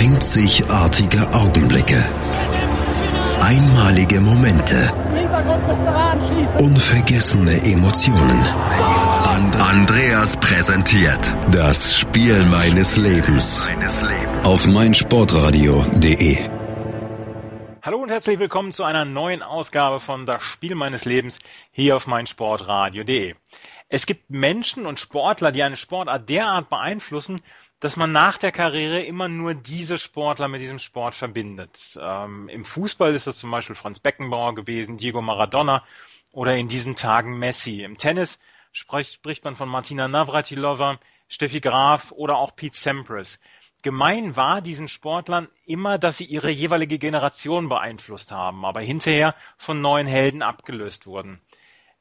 Einzigartige Augenblicke. Einmalige Momente. Unvergessene Emotionen. And Andreas präsentiert das Spiel meines Lebens auf meinsportradio.de. Hallo und herzlich willkommen zu einer neuen Ausgabe von Das Spiel meines Lebens hier auf meinsportradio.de. Es gibt Menschen und Sportler, die eine Sportart derart beeinflussen, dass man nach der Karriere immer nur diese Sportler mit diesem Sport verbindet. Ähm, Im Fußball ist das zum Beispiel Franz Beckenbauer gewesen, Diego Maradona oder in diesen Tagen Messi. Im Tennis spricht, spricht man von Martina Navratilova, Steffi Graf oder auch Pete Sampras. Gemein war diesen Sportlern immer, dass sie ihre jeweilige Generation beeinflusst haben, aber hinterher von neuen Helden abgelöst wurden.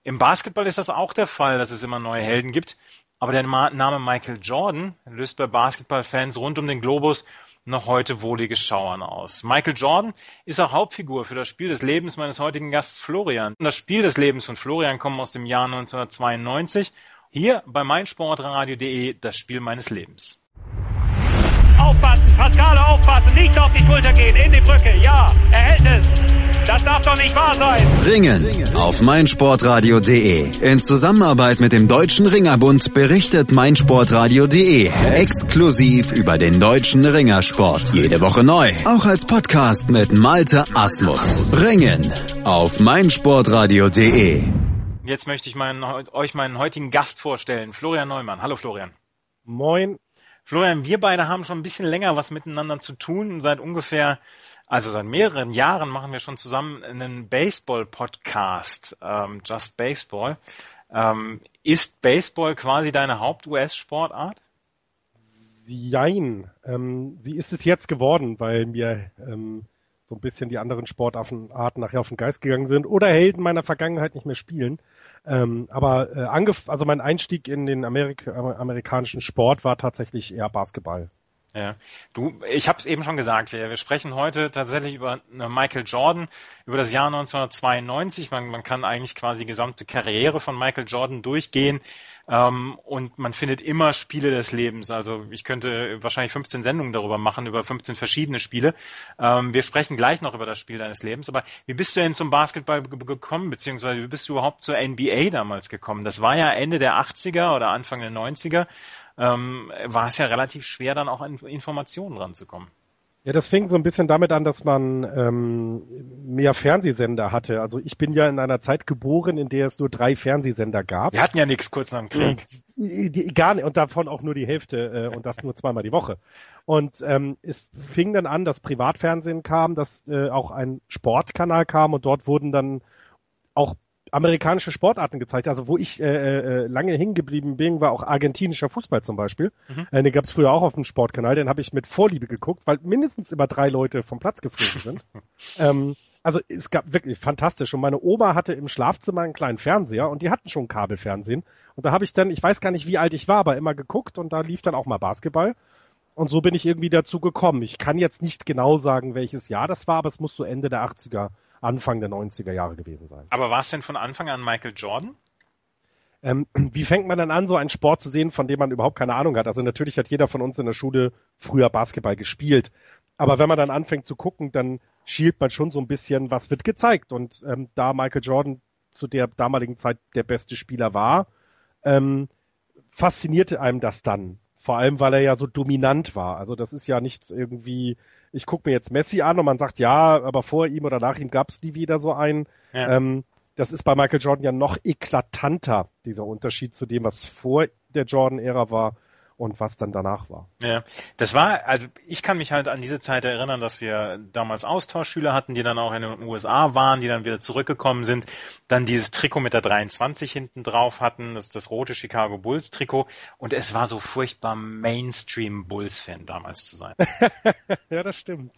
Im Basketball ist das auch der Fall, dass es immer neue Helden gibt. Aber der Name Michael Jordan löst bei Basketballfans rund um den Globus noch heute wohlige Schauern aus. Michael Jordan ist auch Hauptfigur für das Spiel des Lebens meines heutigen Gastes Florian. Das Spiel des Lebens von Florian kommt aus dem Jahr 1992. Hier bei meinsportradio.de das Spiel meines Lebens. Aufpassen, Pascale aufpassen, nicht auf die Schulter gehen, in die Brücke, ja, er hält es. Das darf doch nicht wahr sein. Ringen auf meinsportradio.de. In Zusammenarbeit mit dem Deutschen Ringerbund berichtet meinsportradio.de exklusiv über den deutschen Ringersport. Jede Woche neu. Auch als Podcast mit Malte Asmus. Ringen auf meinsportradio.de. Jetzt möchte ich meinen, euch meinen heutigen Gast vorstellen, Florian Neumann. Hallo Florian. Moin. Florian, wir beide haben schon ein bisschen länger was miteinander zu tun. Seit ungefähr, also seit mehreren Jahren machen wir schon zusammen einen Baseball-Podcast, ähm, Just Baseball. Ähm, ist Baseball quasi deine Haupt-US-Sportart? Jein. Ähm, sie ist es jetzt geworden, weil mir ähm, so ein bisschen die anderen Sportarten nachher auf den Geist gegangen sind oder Helden meiner Vergangenheit nicht mehr spielen. Ähm, aber äh, angef also mein Einstieg in den Amerik amerikanischen Sport war tatsächlich eher Basketball. Ja, du, ich habe es eben schon gesagt, wir, sprechen heute tatsächlich über äh, Michael Jordan, über das Jahr 1992. Man, man kann eigentlich quasi die gesamte Karriere von Michael Jordan durchgehen und man findet immer Spiele des Lebens. Also ich könnte wahrscheinlich 15 Sendungen darüber machen, über 15 verschiedene Spiele. Ähm, wir sprechen gleich noch über das Spiel deines Lebens. Aber wie bist du denn zum Basketball gekommen, beziehungsweise wie bist du überhaupt zur NBA damals gekommen? Das war ja Ende der 80er oder Anfang der 90er ähm, war es ja relativ schwer, dann auch an Informationen ranzukommen. Ja, das fing so ein bisschen damit an, dass man ähm, mehr Fernsehsender hatte. Also ich bin ja in einer Zeit geboren, in der es nur drei Fernsehsender gab. Wir hatten ja nichts kurz nach dem Krieg. Gar nicht, und davon auch nur die Hälfte äh, und das nur zweimal die Woche. Und ähm, es fing dann an, dass Privatfernsehen kam, dass äh, auch ein Sportkanal kam und dort wurden dann auch amerikanische Sportarten gezeigt. Also wo ich äh, äh, lange hingeblieben bin, war auch argentinischer Fußball zum Beispiel. Mhm. Äh, den gab es früher auch auf dem Sportkanal. Den habe ich mit Vorliebe geguckt, weil mindestens immer drei Leute vom Platz geflogen sind. ähm, also es gab wirklich fantastisch. Und meine Oma hatte im Schlafzimmer einen kleinen Fernseher und die hatten schon Kabelfernsehen. Und da habe ich dann, ich weiß gar nicht, wie alt ich war, aber immer geguckt und da lief dann auch mal Basketball. Und so bin ich irgendwie dazu gekommen. Ich kann jetzt nicht genau sagen, welches Jahr das war, aber es muss so Ende der 80er Anfang der 90er Jahre gewesen sein. Aber war es denn von Anfang an Michael Jordan? Ähm, wie fängt man dann an, so einen Sport zu sehen, von dem man überhaupt keine Ahnung hat? Also natürlich hat jeder von uns in der Schule früher Basketball gespielt. Aber wenn man dann anfängt zu gucken, dann schielt man schon so ein bisschen, was wird gezeigt. Und ähm, da Michael Jordan zu der damaligen Zeit der beste Spieler war, ähm, faszinierte einem das dann. Vor allem, weil er ja so dominant war. Also das ist ja nichts irgendwie, ich gucke mir jetzt Messi an und man sagt, ja, aber vor ihm oder nach ihm gab es nie wieder so einen. Ja. Ähm, das ist bei Michael Jordan ja noch eklatanter, dieser Unterschied zu dem, was vor der Jordan-Ära war und was dann danach war. Ja, das war, also ich kann mich halt an diese Zeit erinnern, dass wir damals Austauschschüler hatten, die dann auch in den USA waren, die dann wieder zurückgekommen sind, dann dieses Trikot mit der 23 hinten drauf hatten, das das rote Chicago Bulls Trikot und es war so furchtbar Mainstream Bulls Fan damals zu sein. ja, das stimmt.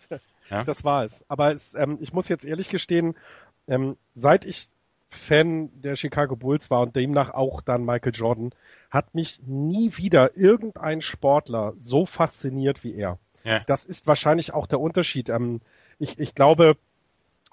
Ja? Das war es. Aber es, ähm, ich muss jetzt ehrlich gestehen, ähm, seit ich Fan der Chicago Bulls war und demnach auch dann Michael Jordan, hat mich nie wieder irgendein Sportler so fasziniert wie er. Ja. Das ist wahrscheinlich auch der Unterschied. Ähm, ich, ich glaube,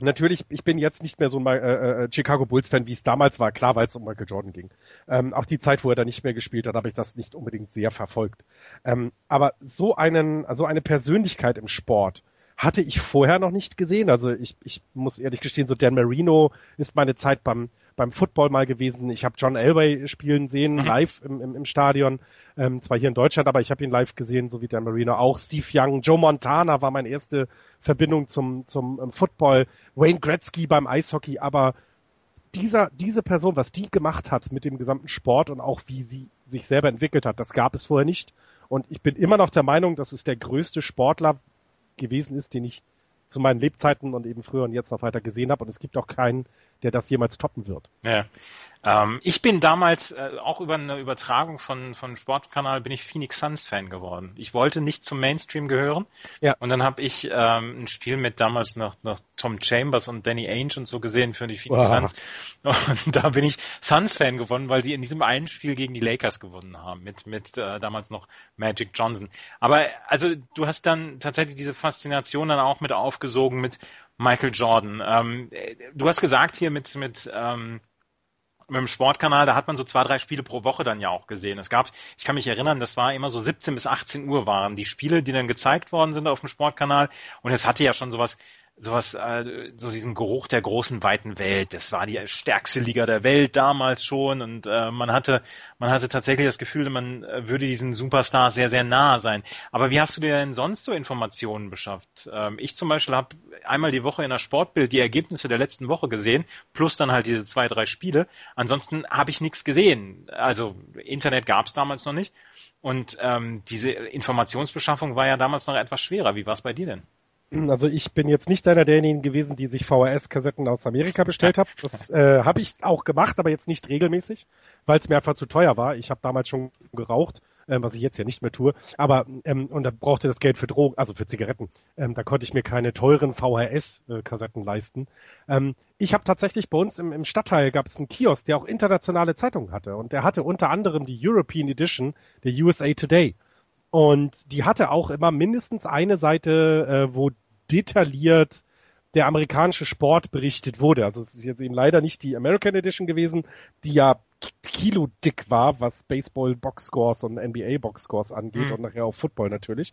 Natürlich, ich bin jetzt nicht mehr so ein äh, äh, Chicago Bulls-Fan, wie es damals war, klar, weil es um Michael Jordan ging. Ähm, auch die Zeit, wo er da nicht mehr gespielt hat, habe ich das nicht unbedingt sehr verfolgt. Ähm, aber so einen, also eine Persönlichkeit im Sport hatte ich vorher noch nicht gesehen. Also ich, ich muss ehrlich gestehen, so Dan Marino ist meine Zeit beim beim Football mal gewesen. Ich habe John Elway spielen sehen, mhm. live im, im, im Stadion. Ähm, zwar hier in Deutschland, aber ich habe ihn live gesehen, so wie der Marino auch. Steve Young, Joe Montana war meine erste Verbindung zum, zum um, Football. Wayne Gretzky beim Eishockey, aber dieser, diese Person, was die gemacht hat mit dem gesamten Sport und auch wie sie sich selber entwickelt hat, das gab es vorher nicht. Und ich bin immer noch der Meinung, dass es der größte Sportler gewesen ist, den ich zu meinen Lebzeiten und eben früher und jetzt noch weiter gesehen habe. Und es gibt auch keinen, der das jemals toppen wird. Ja. Ähm, ich bin damals äh, auch über eine Übertragung von, von Sportkanal bin ich Phoenix Suns Fan geworden. Ich wollte nicht zum Mainstream gehören. Ja. Und dann habe ich ähm, ein Spiel mit damals noch, noch Tom Chambers und Danny Ainge und so gesehen für die Phoenix wow. Suns. Und da bin ich Suns Fan geworden, weil sie in diesem einen Spiel gegen die Lakers gewonnen haben mit, mit äh, damals noch Magic Johnson. Aber also du hast dann tatsächlich diese Faszination dann auch mit aufgesogen mit Michael Jordan. Ähm, du hast gesagt hier mit, mit, ähm, mit dem Sportkanal, da hat man so zwei, drei Spiele pro Woche dann ja auch gesehen. Es gab, ich kann mich erinnern, das war immer so 17 bis 18 Uhr waren die Spiele, die dann gezeigt worden sind auf dem Sportkanal. Und es hatte ja schon sowas sowas, äh, so diesen Geruch der großen weiten Welt. Das war die stärkste Liga der Welt damals schon und äh, man hatte, man hatte tatsächlich das Gefühl, man äh, würde diesen Superstar sehr, sehr nah sein. Aber wie hast du dir denn sonst so Informationen beschafft? Ähm, ich zum Beispiel habe einmal die Woche in der Sportbild die Ergebnisse der letzten Woche gesehen, plus dann halt diese zwei, drei Spiele. Ansonsten habe ich nichts gesehen. Also Internet gab es damals noch nicht. Und ähm, diese Informationsbeschaffung war ja damals noch etwas schwerer. Wie war es bei dir denn? Also ich bin jetzt nicht einer derjenigen gewesen, die sich VHS-Kassetten aus Amerika bestellt hat. Das äh, habe ich auch gemacht, aber jetzt nicht regelmäßig, weil es mir einfach zu teuer war. Ich habe damals schon geraucht, äh, was ich jetzt ja nicht mehr tue. Aber ähm, und da brauchte das Geld für Drogen, also für Zigaretten. Ähm, da konnte ich mir keine teuren VHS-Kassetten leisten. Ähm, ich habe tatsächlich bei uns im, im Stadtteil gab es einen Kiosk, der auch internationale Zeitungen hatte und der hatte unter anderem die European Edition der USA Today. Und die hatte auch immer mindestens eine Seite, äh, wo detailliert der amerikanische Sport berichtet wurde. Also es ist jetzt eben leider nicht die American Edition gewesen, die ja kilo dick war, was Baseball Boxscores und NBA Boxscores angeht mhm. und nachher auch Football natürlich.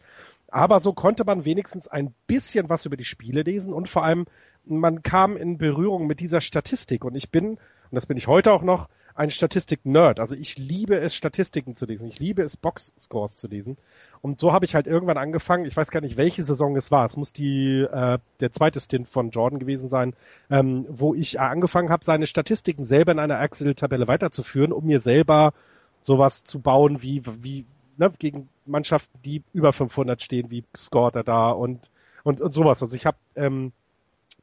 Aber so konnte man wenigstens ein bisschen was über die Spiele lesen und vor allem man kam in Berührung mit dieser Statistik und ich bin, und das bin ich heute auch noch, ein Statistik-Nerd. Also ich liebe es, Statistiken zu lesen. Ich liebe es, Box-Scores zu lesen. Und so habe ich halt irgendwann angefangen, ich weiß gar nicht, welche Saison es war. Es muss die äh, der zweite Stint von Jordan gewesen sein, ähm, wo ich angefangen habe, seine Statistiken selber in einer Excel-Tabelle weiterzuführen, um mir selber sowas zu bauen wie wie ne, gegen Mannschaften, die über 500 stehen, wie scoret er da und und, und sowas. Also ich habe ähm,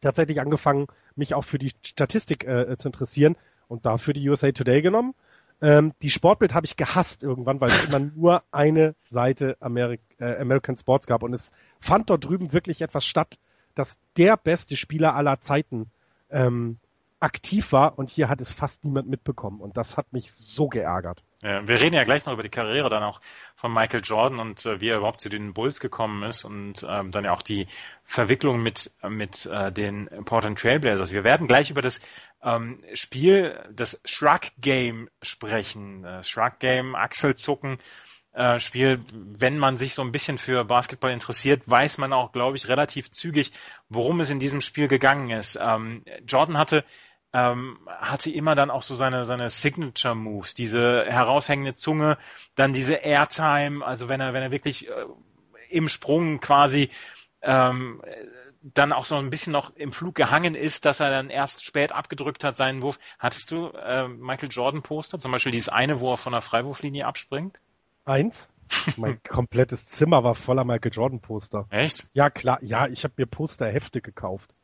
tatsächlich angefangen, mich auch für die Statistik äh, zu interessieren und dafür die USA Today genommen. Ähm, die Sportbild habe ich gehasst irgendwann, weil es immer nur eine Seite Ameri äh, American Sports gab und es fand dort drüben wirklich etwas statt, dass der beste Spieler aller Zeiten ähm, aktiv war und hier hat es fast niemand mitbekommen und das hat mich so geärgert. Ja, wir reden ja gleich noch über die Karriere dann auch von Michael Jordan und äh, wie er überhaupt zu den Bulls gekommen ist und ähm, dann ja auch die Verwicklung mit mit äh, den Portland Trailblazers. Wir werden gleich über das ähm, Spiel, das Shrug Game sprechen. Äh, Shrug Game, Achselzucken. Äh, Spiel, wenn man sich so ein bisschen für Basketball interessiert, weiß man auch, glaube ich, relativ zügig, worum es in diesem Spiel gegangen ist. Ähm, Jordan hatte ähm, hatte immer dann auch so seine, seine Signature Moves, diese heraushängende Zunge, dann diese Airtime, also wenn er, wenn er wirklich äh, im Sprung quasi ähm, dann auch so ein bisschen noch im Flug gehangen ist, dass er dann erst spät abgedrückt hat seinen Wurf. Hattest du äh, Michael Jordan Poster, zum Beispiel dieses eine, wo er von der Freiwurflinie abspringt? Eins? mein komplettes Zimmer war voller Michael Jordan Poster. Echt? Ja, klar. Ja, ich habe mir Posterhefte gekauft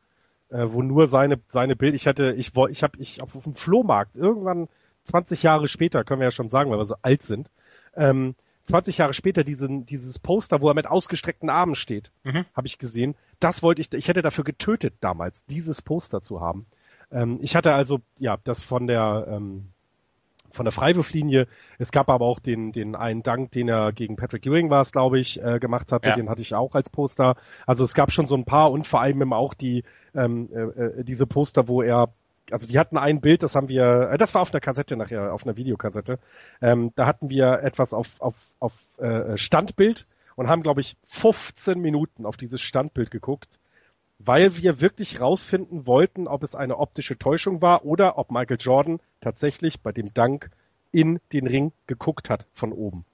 äh, wo nur seine seine Bild, ich hatte, ich wollte, ich habe ich auf, auf dem Flohmarkt irgendwann 20 Jahre später, können wir ja schon sagen, weil wir so alt sind, ähm, 20 Jahre später diesen, dieses Poster, wo er mit ausgestreckten Armen steht, mhm. habe ich gesehen. Das wollte ich, ich hätte dafür getötet damals, dieses Poster zu haben. Ähm, ich hatte also, ja, das von der, ähm, von der Freiwurflinie. Es gab aber auch den, den einen Dank, den er gegen Patrick Ewing war es, glaube ich, äh, gemacht hatte. Ja. Den hatte ich auch als Poster. Also es gab schon so ein paar und vor allem eben auch die ähm, äh, äh diese Poster, wo er also wir hatten ein Bild, das haben wir, äh, das war auf einer Kassette nachher, auf einer Videokassette. Ähm, da hatten wir etwas auf, auf, auf äh, Standbild und haben, glaube ich, 15 Minuten auf dieses Standbild geguckt weil wir wirklich rausfinden wollten, ob es eine optische Täuschung war oder ob Michael Jordan tatsächlich bei dem Dank in den Ring geguckt hat von oben.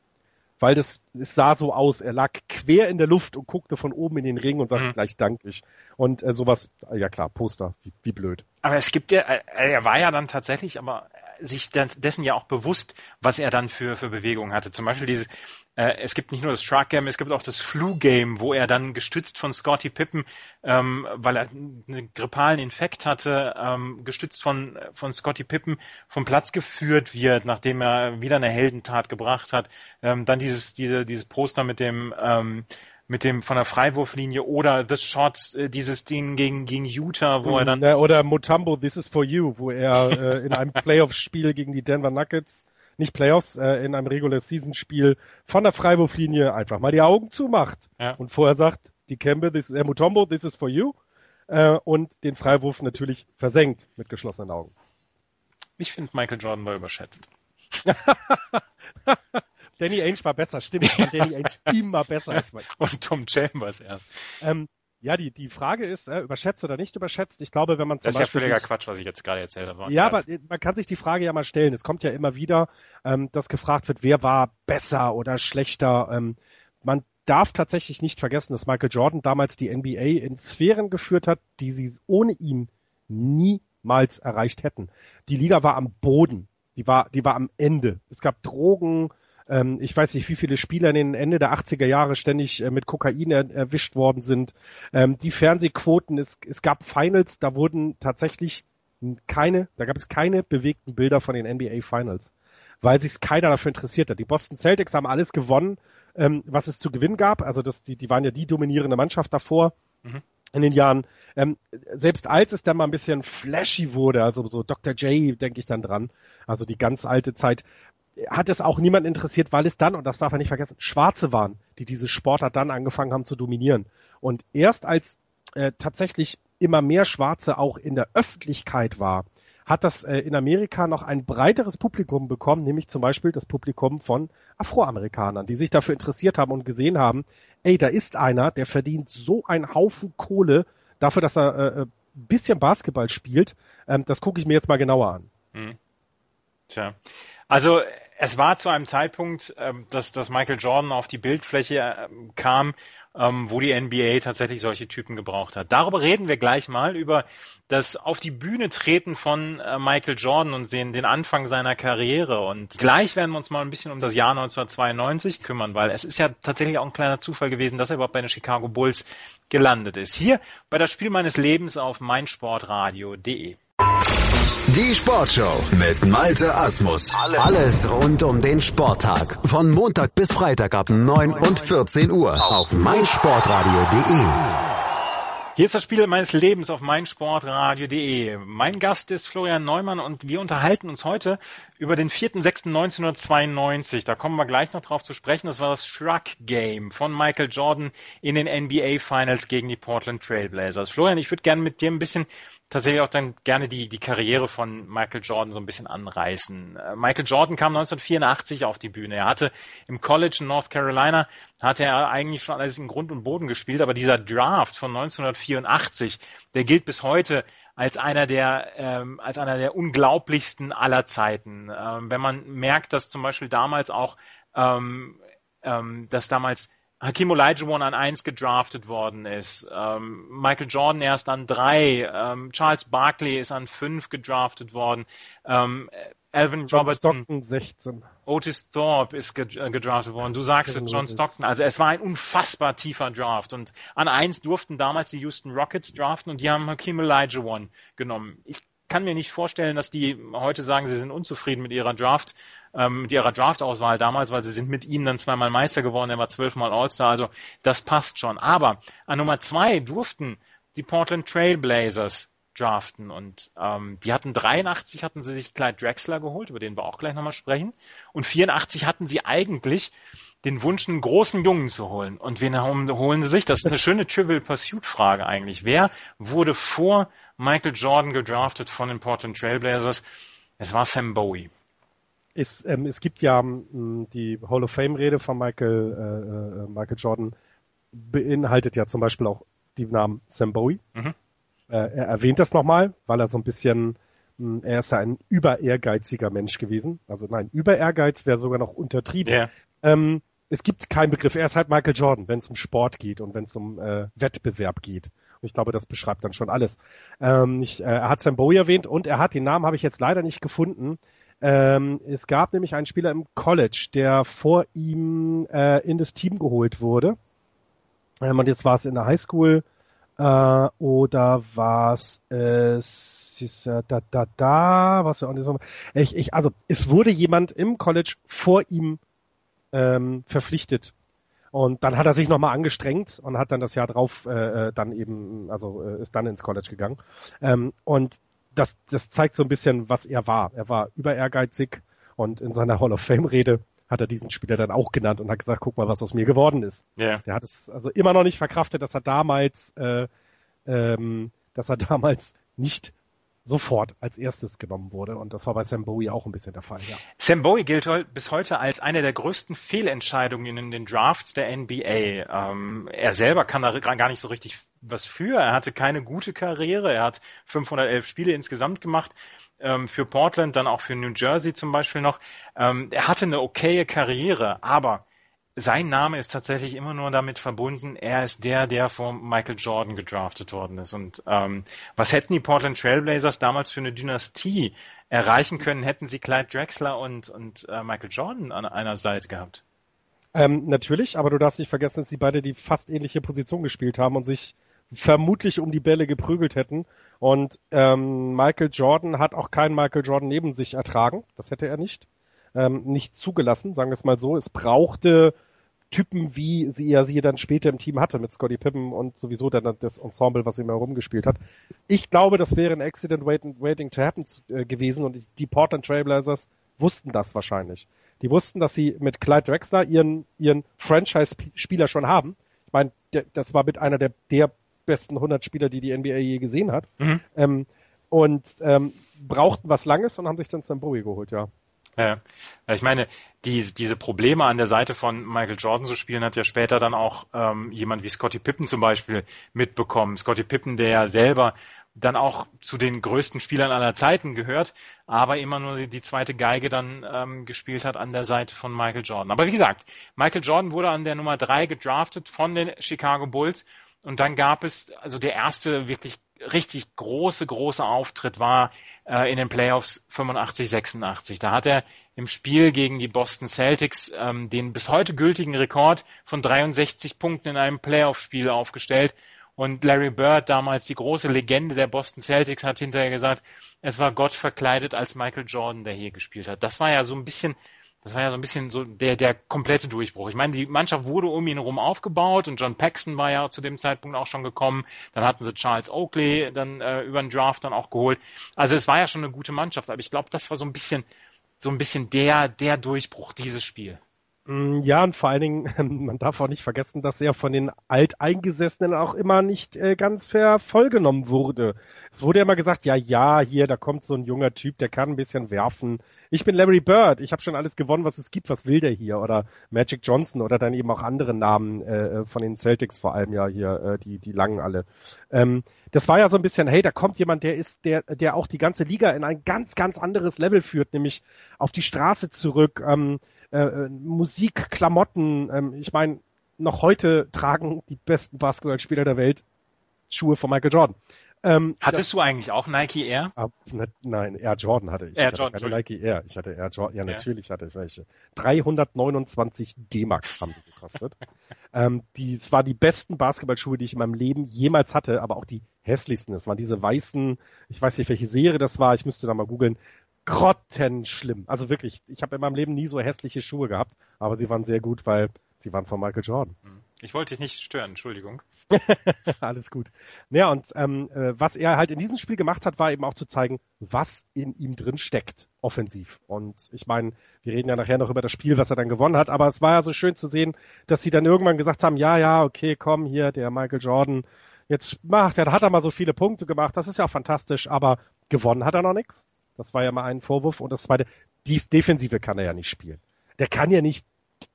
Weil das, es sah so aus, er lag quer in der Luft und guckte von oben in den Ring und sagte mhm. gleich Dank ich. Und äh, sowas, ja klar, Poster, wie, wie blöd. Aber es gibt ja, äh, er war ja dann tatsächlich, aber sich dessen ja auch bewusst, was er dann für, für Bewegungen hatte. Zum Beispiel dieses, äh, es gibt nicht nur das Truck Game, es gibt auch das Flu Game, wo er dann gestützt von Scotty Pippen, ähm, weil er einen grippalen Infekt hatte, ähm, gestützt von, von Scotty Pippen vom Platz geführt wird, nachdem er wieder eine Heldentat gebracht hat. Ähm, dann dieses, diese, dieses Poster mit dem, ähm, mit dem von der Freiwurflinie oder The Shot, äh, dieses Ding gegen, gegen Utah, wo er dann. Oder Mutombo, This is for You, wo er äh, in einem Playoff-Spiel gegen die Denver Nuggets, nicht Playoffs, äh, in einem Regular Season Spiel von der Freiwurflinie einfach mal die Augen zumacht ja. und vorher sagt, die Kembe, this, äh, Mutombo, this is for you äh, und den Freiwurf natürlich versenkt mit geschlossenen Augen. Ich finde Michael Jordan war überschätzt. Danny Ainge war besser, stimmt. Ich fand Danny Ainge immer besser als Mike. Und Tom Chambers erst. Ähm, ja, die, die Frage ist, äh, überschätzt oder nicht überschätzt. Ich glaube, wenn man zum das Beispiel. Das ist ja völliger Quatsch, was ich jetzt gerade erzählt habe. Ja, aber man kann sich die Frage ja mal stellen. Es kommt ja immer wieder, ähm, dass gefragt wird, wer war besser oder schlechter. Ähm, man darf tatsächlich nicht vergessen, dass Michael Jordan damals die NBA in Sphären geführt hat, die sie ohne ihn niemals erreicht hätten. Die Liga war am Boden. Die war, die war am Ende. Es gab Drogen, ähm, ich weiß nicht, wie viele Spieler in den Ende der 80er Jahre ständig äh, mit Kokain er, erwischt worden sind. Ähm, die Fernsehquoten, es, es gab Finals, da wurden tatsächlich keine, da gab es keine bewegten Bilder von den NBA Finals, weil sich keiner dafür interessiert hat. Die Boston Celtics haben alles gewonnen, ähm, was es zu gewinnen gab. Also das, die, die waren ja die dominierende Mannschaft davor. Mhm in den Jahren. Ähm, selbst als es dann mal ein bisschen flashy wurde, also so Dr. J, denke ich dann dran, also die ganz alte Zeit, hat es auch niemand interessiert, weil es dann, und das darf man nicht vergessen, Schwarze waren, die diese Sportart dann angefangen haben zu dominieren. Und erst als äh, tatsächlich immer mehr Schwarze auch in der Öffentlichkeit war, hat das äh, in Amerika noch ein breiteres Publikum bekommen, nämlich zum Beispiel das Publikum von Afroamerikanern, die sich dafür interessiert haben und gesehen haben, ey, da ist einer, der verdient so einen Haufen Kohle dafür, dass er äh, äh bisschen Basketball spielt. Ähm, das gucke ich mir jetzt mal genauer an. Hm. Tja, also es war zu einem Zeitpunkt, ähm, dass, dass Michael Jordan auf die Bildfläche ähm, kam, ähm, wo die NBA tatsächlich solche Typen gebraucht hat. Darüber reden wir gleich mal, über das auf die Bühne treten von äh, Michael Jordan und sehen den Anfang seiner Karriere. Und gleich werden wir uns mal ein bisschen um das Jahr 1992 kümmern, weil es ist ja tatsächlich auch ein kleiner Zufall gewesen, dass er überhaupt bei den Chicago Bulls gelandet ist. Hier bei das Spiel meines Lebens auf meinsportradio.de. Die Sportshow mit Malte Asmus. Alles rund um den Sporttag. Von Montag bis Freitag ab 9 und 14 Uhr auf meinsportradio.de. Hier ist das Spiel meines Lebens auf meinsportradio.de. Mein Gast ist Florian Neumann und wir unterhalten uns heute über den 4.6.1992. Da kommen wir gleich noch drauf zu sprechen. Das war das Shrug Game von Michael Jordan in den NBA Finals gegen die Portland Trailblazers. Florian, ich würde gerne mit dir ein bisschen tatsächlich auch dann gerne die, die Karriere von Michael Jordan so ein bisschen anreißen. Äh, Michael Jordan kam 1984 auf die Bühne. Er hatte im College in North Carolina, hatte er eigentlich schon alles in Grund und Boden gespielt, aber dieser Draft von 1984, der gilt bis heute als einer der ähm, als einer der unglaublichsten aller Zeiten. Ähm, wenn man merkt, dass zum Beispiel damals auch ähm, ähm, dass damals Hakim Olajuwon an eins gedraftet worden ist, ähm, Michael Jordan erst an drei, ähm, Charles Barkley ist an fünf gedraftet worden, ähm, Alvin John Robertson, Stockton 16. Otis Thorpe ist äh, gedraftet worden. Du sagst es, John Stockton. Also es war ein unfassbar tiefer Draft und an eins durften damals die Houston Rockets draften und die haben Hakim Olajuwon genommen. Ich kann mir nicht vorstellen, dass die heute sagen, sie sind unzufrieden mit ihrer Draft, ähm, mit ihrer Draft-Auswahl damals, weil sie sind mit ihm dann zweimal Meister geworden, er war zwölfmal All-Star, also das passt schon. Aber an Nummer zwei durften die Portland Trail Blazers draften. Und ähm, die hatten 83 hatten sie sich Clyde Drexler geholt, über den wir auch gleich nochmal sprechen. Und 84 hatten sie eigentlich den Wunsch, einen großen Jungen zu holen. Und wen holen sie sich? Das ist eine schöne Trivial Pursuit Frage eigentlich. Wer wurde vor Michael Jordan gedraftet von den Portland Trailblazers? Es war Sam Bowie. Es, ähm, es gibt ja ähm, die Hall of Fame Rede von Michael, äh, äh, Michael Jordan beinhaltet ja zum Beispiel auch die Namen Sam Bowie. Mhm. Äh, er erwähnt das nochmal, weil er so ein bisschen, hm, er ist ja ein über ehrgeiziger Mensch gewesen. Also nein, über Ehrgeiz wäre sogar noch untertrieben. Yeah. Ähm, es gibt keinen Begriff. Er ist halt Michael Jordan, wenn es um Sport geht und wenn es um äh, Wettbewerb geht. Und ich glaube, das beschreibt dann schon alles. Ähm, ich, äh, er hat Sam Bowie erwähnt und er hat den Namen habe ich jetzt leider nicht gefunden. Ähm, es gab nämlich einen Spieler im College, der vor ihm äh, in das Team geholt wurde. Ähm, und jetzt war es in der Highschool äh, oder war es äh, da da da was auch nicht so. Ich, ich, also es wurde jemand im College vor ihm ähm, verpflichtet. Und dann hat er sich nochmal angestrengt und hat dann das Jahr drauf äh, äh, dann eben, also äh, ist dann ins College gegangen. Ähm, und das, das zeigt so ein bisschen, was er war. Er war über ehrgeizig und in seiner Hall of Fame Rede hat er diesen Spieler dann auch genannt und hat gesagt, guck mal, was aus mir geworden ist. Yeah. Der hat es also immer noch nicht verkraftet, dass er damals, äh, ähm, dass er damals nicht sofort als erstes genommen wurde. Und das war bei Sam Bowie auch ein bisschen der Fall, ja. Sam Bowie gilt bis heute als eine der größten Fehlentscheidungen in den Drafts der NBA. Ähm, er selber kann da gar nicht so richtig was für. Er hatte keine gute Karriere. Er hat 511 Spiele insgesamt gemacht. Ähm, für Portland, dann auch für New Jersey zum Beispiel noch. Ähm, er hatte eine okaye Karriere, aber sein Name ist tatsächlich immer nur damit verbunden, er ist der, der von Michael Jordan gedraftet worden ist. Und ähm, was hätten die Portland Trailblazers damals für eine Dynastie erreichen können, hätten sie Clyde Drexler und, und äh, Michael Jordan an einer Seite gehabt? Ähm, natürlich, aber du darfst nicht vergessen, dass sie beide die fast ähnliche Position gespielt haben und sich vermutlich um die Bälle geprügelt hätten. Und ähm, Michael Jordan hat auch keinen Michael Jordan neben sich ertragen. Das hätte er nicht. Ähm, nicht zugelassen, sagen wir es mal so. Es brauchte Typen, wie sie ja sie dann später im Team hatte mit Scotty Pippen und sowieso dann das Ensemble, was ihm herumgespielt hat. Ich glaube, das wäre ein Accident waiting, waiting to happen äh, gewesen und die Portland Trailblazers wussten das wahrscheinlich. Die wussten, dass sie mit Clyde Drexler ihren, ihren Franchise-Spieler schon haben. Ich meine, das war mit einer der, der besten 100 Spieler, die die NBA je gesehen hat. Mhm. Ähm, und ähm, brauchten was Langes und haben sich dann Sam Bowie geholt, ja. Ja, ich meine, die, diese Probleme an der Seite von Michael Jordan zu spielen, hat ja später dann auch ähm, jemand wie Scotty Pippen zum Beispiel mitbekommen. Scotty Pippen, der ja selber dann auch zu den größten Spielern aller Zeiten gehört, aber immer nur die, die zweite Geige dann ähm, gespielt hat an der Seite von Michael Jordan. Aber wie gesagt, Michael Jordan wurde an der Nummer drei gedraftet von den Chicago Bulls und dann gab es, also der erste wirklich richtig große, große Auftritt war äh, in den Playoffs 85, 86. Da hat er im Spiel gegen die Boston Celtics ähm, den bis heute gültigen Rekord von 63 Punkten in einem Playoff-Spiel aufgestellt. Und Larry Bird, damals die große Legende der Boston Celtics, hat hinterher gesagt, es war Gott verkleidet als Michael Jordan, der hier gespielt hat. Das war ja so ein bisschen das war ja so ein bisschen so der, der komplette Durchbruch. Ich meine, die Mannschaft wurde um ihn herum aufgebaut und John Paxson war ja zu dem Zeitpunkt auch schon gekommen. Dann hatten sie Charles Oakley dann äh, über den Draft dann auch geholt. Also es war ja schon eine gute Mannschaft, aber ich glaube, das war so ein bisschen, so ein bisschen der, der Durchbruch dieses Spiel. Mm, ja, und vor allen Dingen, man darf auch nicht vergessen, dass er von den Alteingesessenen auch immer nicht äh, ganz vervollgenommen wurde. Es wurde immer gesagt, ja, ja, hier, da kommt so ein junger Typ, der kann ein bisschen werfen. Ich bin Larry Bird, ich habe schon alles gewonnen, was es gibt, was will der hier? Oder Magic Johnson oder dann eben auch andere Namen äh, von den Celtics vor allem ja hier, äh, die, die langen alle. Ähm, das war ja so ein bisschen, hey, da kommt jemand, der ist, der, der auch die ganze Liga in ein ganz, ganz anderes Level führt, nämlich auf die Straße zurück. Ähm, äh, äh, Musik, Klamotten. Ähm, ich meine, noch heute tragen die besten Basketballspieler der Welt Schuhe von Michael Jordan. Ähm, Hattest das, du eigentlich auch Nike Air? Ab, ne, nein, Air Jordan hatte ich. Air ich Jordan, keine Nike Air. Ich hatte Air Jordan. Ja, ja, natürlich hatte ich welche. 329 D-Mark haben die gekostet. ähm, die, es waren die besten Basketballschuhe, die ich in meinem Leben jemals hatte, aber auch die hässlichsten. Es waren diese weißen, ich weiß nicht, welche Serie das war, ich müsste da mal googeln grottenschlimm. Also wirklich, ich habe in meinem Leben nie so hässliche Schuhe gehabt, aber sie waren sehr gut, weil sie waren von Michael Jordan. Hm. Ich wollte dich nicht stören, Entschuldigung. Alles gut. Ja, und ähm, äh, was er halt in diesem Spiel gemacht hat, war eben auch zu zeigen, was in ihm drin steckt, offensiv. Und ich meine, wir reden ja nachher noch über das Spiel, was er dann gewonnen hat, aber es war ja so schön zu sehen, dass sie dann irgendwann gesagt haben, ja, ja, okay, komm hier, der Michael Jordan, jetzt macht, er hat er mal so viele Punkte gemacht, das ist ja auch fantastisch, aber gewonnen hat er noch nichts. Das war ja mal ein Vorwurf. Und das zweite, die Defensive kann er ja nicht spielen. Der kann ja nicht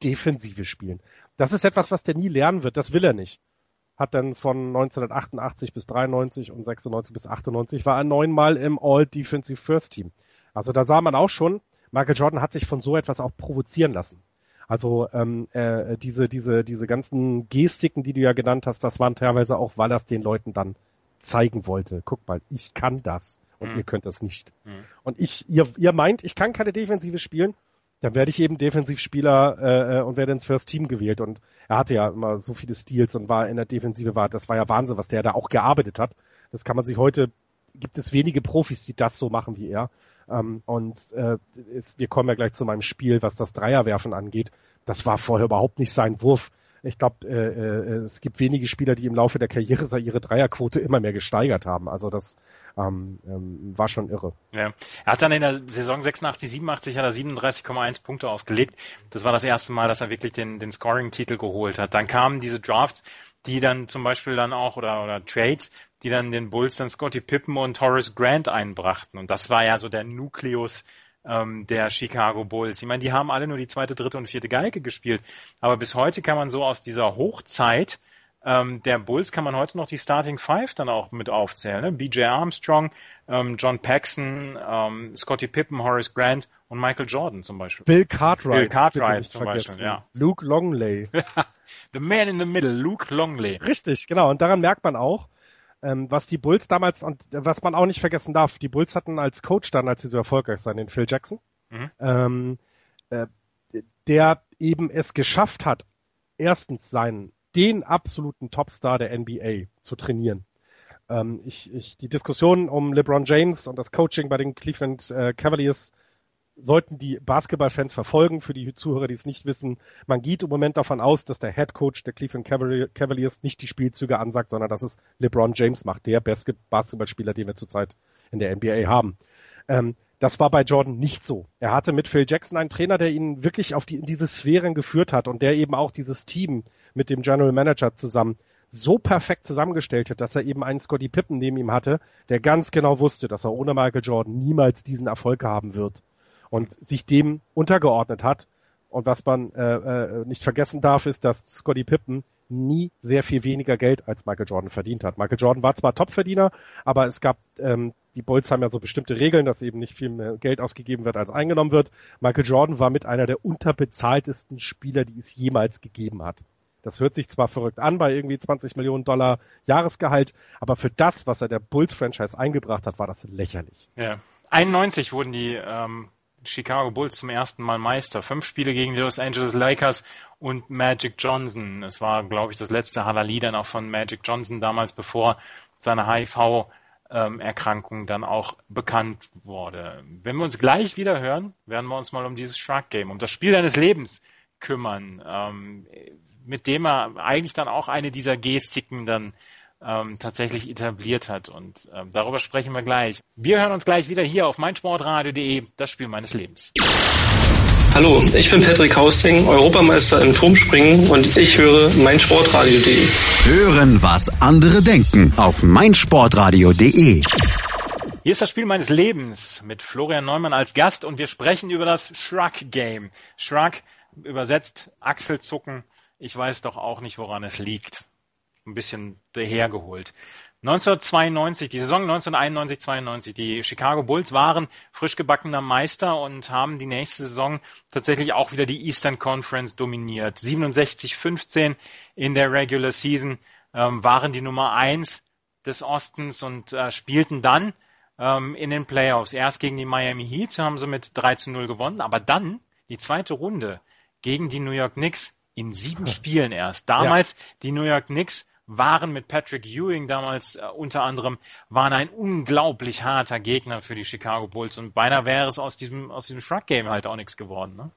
Defensive spielen. Das ist etwas, was der nie lernen wird. Das will er nicht. Hat dann von 1988 bis 93 und 96 bis 98 war er neunmal im All Defensive First Team. Also da sah man auch schon, Michael Jordan hat sich von so etwas auch provozieren lassen. Also ähm, äh, diese, diese, diese ganzen Gestiken, die du ja genannt hast, das waren teilweise auch, weil er es den Leuten dann zeigen wollte. Guck mal, ich kann das und mhm. ihr könnt das nicht. Mhm. Und ich, ihr, ihr meint, ich kann keine Defensive spielen, dann werde ich eben Defensivspieler äh, äh, und werde ins First Team gewählt. Und er hatte ja immer so viele Steals und war in der Defensive, war, das war ja Wahnsinn, was der da auch gearbeitet hat. Das kann man sich heute, gibt es wenige Profis, die das so machen wie er. Ähm, und äh, ist, wir kommen ja gleich zu meinem Spiel, was das Dreierwerfen angeht. Das war vorher überhaupt nicht sein Wurf. Ich glaube, äh, äh, es gibt wenige Spieler, die im Laufe der Karriere ihre Dreierquote immer mehr gesteigert haben. Also das ähm, ähm, war schon irre. Ja. Er hat dann in der Saison 86, 87 hat er 37,1 Punkte aufgelegt. Das war das erste Mal, dass er wirklich den, den Scoring-Titel geholt hat. Dann kamen diese Drafts, die dann zum Beispiel dann auch, oder, oder Trades, die dann den Bulls dann Scotty Pippen und Horace Grant einbrachten. Und das war ja so der Nukleus ähm, der Chicago Bulls. Ich meine, die haben alle nur die zweite, dritte und vierte Geige gespielt. Aber bis heute kann man so aus dieser Hochzeit ähm, der Bulls kann man heute noch die Starting Five dann auch mit aufzählen. Ne? BJ Armstrong, ähm, John Paxson, ähm, Scotty Pippen, Horace Grant und Michael Jordan zum Beispiel. Bill Cartwright. Bill Cartwright zum vergessen. Beispiel, ja. Luke Longley. the man in the middle, Luke Longley. Richtig, genau. Und daran merkt man auch, ähm, was die Bulls damals und was man auch nicht vergessen darf, die Bulls hatten als Coach dann, als sie so erfolgreich sind, den Phil Jackson, mhm. ähm, äh, der eben es geschafft hat, erstens seinen den absoluten Topstar der NBA zu trainieren. Ähm, ich, ich, die Diskussion um LeBron James und das Coaching bei den Cleveland äh, Cavaliers sollten die Basketballfans verfolgen. Für die Zuhörer, die es nicht wissen, man geht im Moment davon aus, dass der Head Coach der Cleveland Cavaliers nicht die Spielzüge ansagt, sondern dass es LeBron James macht, der beste Basketballspieler, den wir zurzeit in der NBA haben. Ähm, das war bei Jordan nicht so. Er hatte mit Phil Jackson einen Trainer, der ihn wirklich auf die, in diese Sphären geführt hat und der eben auch dieses Team mit dem General Manager zusammen so perfekt zusammengestellt hat, dass er eben einen Scotty Pippen neben ihm hatte, der ganz genau wusste, dass er ohne Michael Jordan niemals diesen Erfolg haben wird und sich dem untergeordnet hat. Und was man äh, äh, nicht vergessen darf, ist, dass Scotty Pippen nie sehr viel weniger Geld als Michael Jordan verdient hat. Michael Jordan war zwar Topverdiener, aber es gab, ähm, die Bulls haben ja so bestimmte Regeln, dass eben nicht viel mehr Geld ausgegeben wird, als eingenommen wird. Michael Jordan war mit einer der unterbezahltesten Spieler, die es jemals gegeben hat. Das hört sich zwar verrückt an bei irgendwie 20 Millionen Dollar Jahresgehalt, aber für das, was er der Bulls-Franchise eingebracht hat, war das lächerlich. Ja. 91 wurden die ähm, Chicago Bulls zum ersten Mal Meister. Fünf Spiele gegen die Los Angeles Lakers und Magic Johnson. Es war, glaube ich, das letzte Halali dann auch von Magic Johnson damals, bevor seine HIV-Erkrankung dann auch bekannt wurde. Wenn wir uns gleich wieder hören, werden wir uns mal um dieses Shrug Game, um das Spiel deines Lebens kümmern, ähm, mit dem er eigentlich dann auch eine dieser Gestiken dann ähm, tatsächlich etabliert hat. Und ähm, darüber sprechen wir gleich. Wir hören uns gleich wieder hier auf meinsportradio.de, das Spiel meines Lebens. Hallo, ich bin Patrick Hausting, Europameister im Turmspringen und ich höre meinsportradio.de. Hören, was andere denken auf meinsportradio.de. Hier ist das Spiel meines Lebens mit Florian Neumann als Gast und wir sprechen über das Shrug Game. Shrug übersetzt Achselzucken. Ich weiß doch auch nicht, woran es liegt ein bisschen dahergeholt. 1992, die Saison 1991-92, die Chicago Bulls waren frisch gebackener Meister und haben die nächste Saison tatsächlich auch wieder die Eastern Conference dominiert. 67-15 in der Regular Season ähm, waren die Nummer eins des Ostens und äh, spielten dann ähm, in den Playoffs. Erst gegen die Miami Heat haben sie mit 3 zu 0 gewonnen, aber dann die zweite Runde gegen die New York Knicks in sieben Spielen erst. Damals ja. die New York Knicks waren mit Patrick Ewing damals äh, unter anderem, waren ein unglaublich harter Gegner für die Chicago Bulls und beinahe wäre es aus diesem, aus diesem Shrug-Game halt auch nichts geworden. Ne?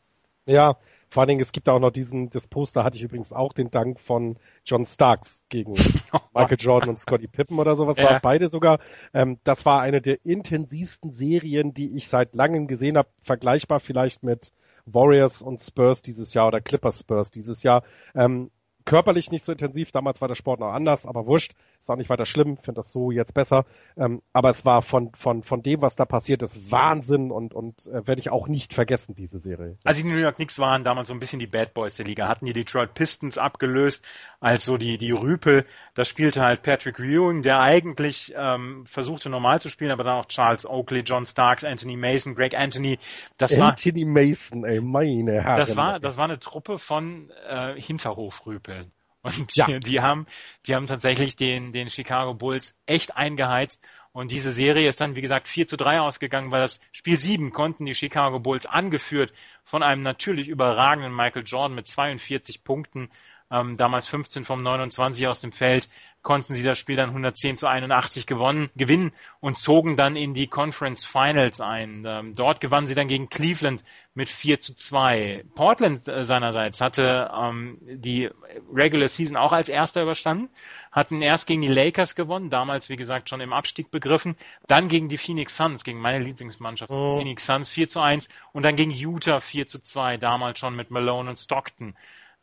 Ja, Vor allen Dingen, es gibt auch noch diesen, das Poster hatte ich übrigens auch, den Dank von John Starks gegen Michael Jordan und Scotty Pippen oder sowas, ja. war beide sogar. Ähm, das war eine der intensivsten Serien, die ich seit langem gesehen habe, vergleichbar vielleicht mit Warriors und Spurs dieses Jahr oder Clippers Spurs dieses Jahr. Ähm, körperlich nicht so intensiv. Damals war der Sport noch anders, aber wurscht. Ist auch nicht weiter schlimm. Finde das so jetzt besser. Ähm, aber es war von, von, von dem, was da passiert ist, Wahnsinn und, und äh, werde ich auch nicht vergessen, diese Serie. Also die New York Knicks waren damals so ein bisschen die Bad Boys der Liga. Hatten die Detroit Pistons abgelöst als so die, die Rüpel. Da spielte halt Patrick Ewing, der eigentlich ähm, versuchte normal zu spielen, aber dann auch Charles Oakley, John Starks, Anthony Mason, Greg Anthony. Das Anthony war, Mason, ey, meine Herren. Das war, das war eine Truppe von äh, Hinterhofrüpel. Und ja. die, die, haben, die haben tatsächlich den, den Chicago Bulls echt eingeheizt. Und diese Serie ist dann, wie gesagt, 4 zu 3 ausgegangen, weil das Spiel 7 konnten die Chicago Bulls angeführt von einem natürlich überragenden Michael Jordan mit 42 Punkten ähm, damals 15 vom 29 aus dem Feld, konnten sie das Spiel dann 110 zu 81 gewonnen, gewinnen und zogen dann in die Conference Finals ein. Ähm, dort gewannen sie dann gegen Cleveland mit 4 zu 2. Portland äh, seinerseits hatte ähm, die Regular Season auch als erster überstanden, hatten erst gegen die Lakers gewonnen, damals wie gesagt schon im Abstieg begriffen, dann gegen die Phoenix Suns, gegen meine Lieblingsmannschaft, oh. Phoenix Suns 4 zu 1 und dann gegen Utah 4 zu 2, damals schon mit Malone und Stockton.